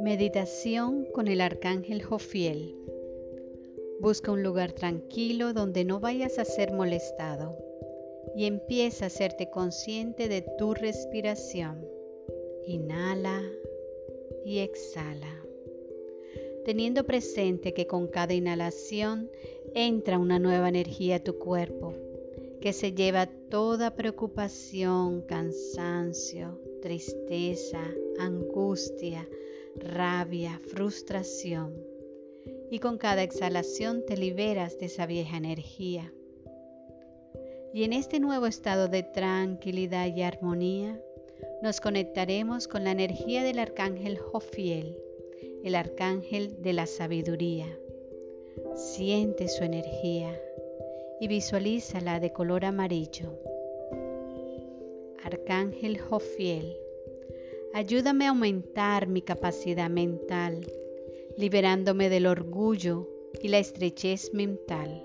Meditación con el Arcángel Jofiel. Busca un lugar tranquilo donde no vayas a ser molestado y empieza a hacerte consciente de tu respiración. Inhala y exhala, teniendo presente que con cada inhalación entra una nueva energía a tu cuerpo que se lleva toda preocupación, cansancio, tristeza, angustia, rabia, frustración. Y con cada exhalación te liberas de esa vieja energía. Y en este nuevo estado de tranquilidad y armonía, nos conectaremos con la energía del arcángel Jofiel, el arcángel de la sabiduría. Siente su energía y visualízala de color amarillo. Arcángel Jofiel, ayúdame a aumentar mi capacidad mental, liberándome del orgullo y la estrechez mental.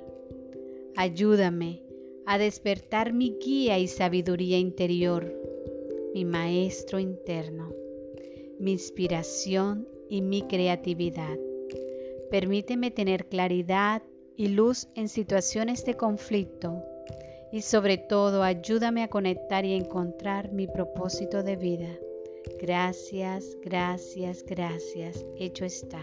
Ayúdame a despertar mi guía y sabiduría interior mi maestro interno, mi inspiración y mi creatividad. Permíteme tener claridad y luz en situaciones de conflicto y sobre todo ayúdame a conectar y encontrar mi propósito de vida. Gracias, gracias, gracias. Hecho está.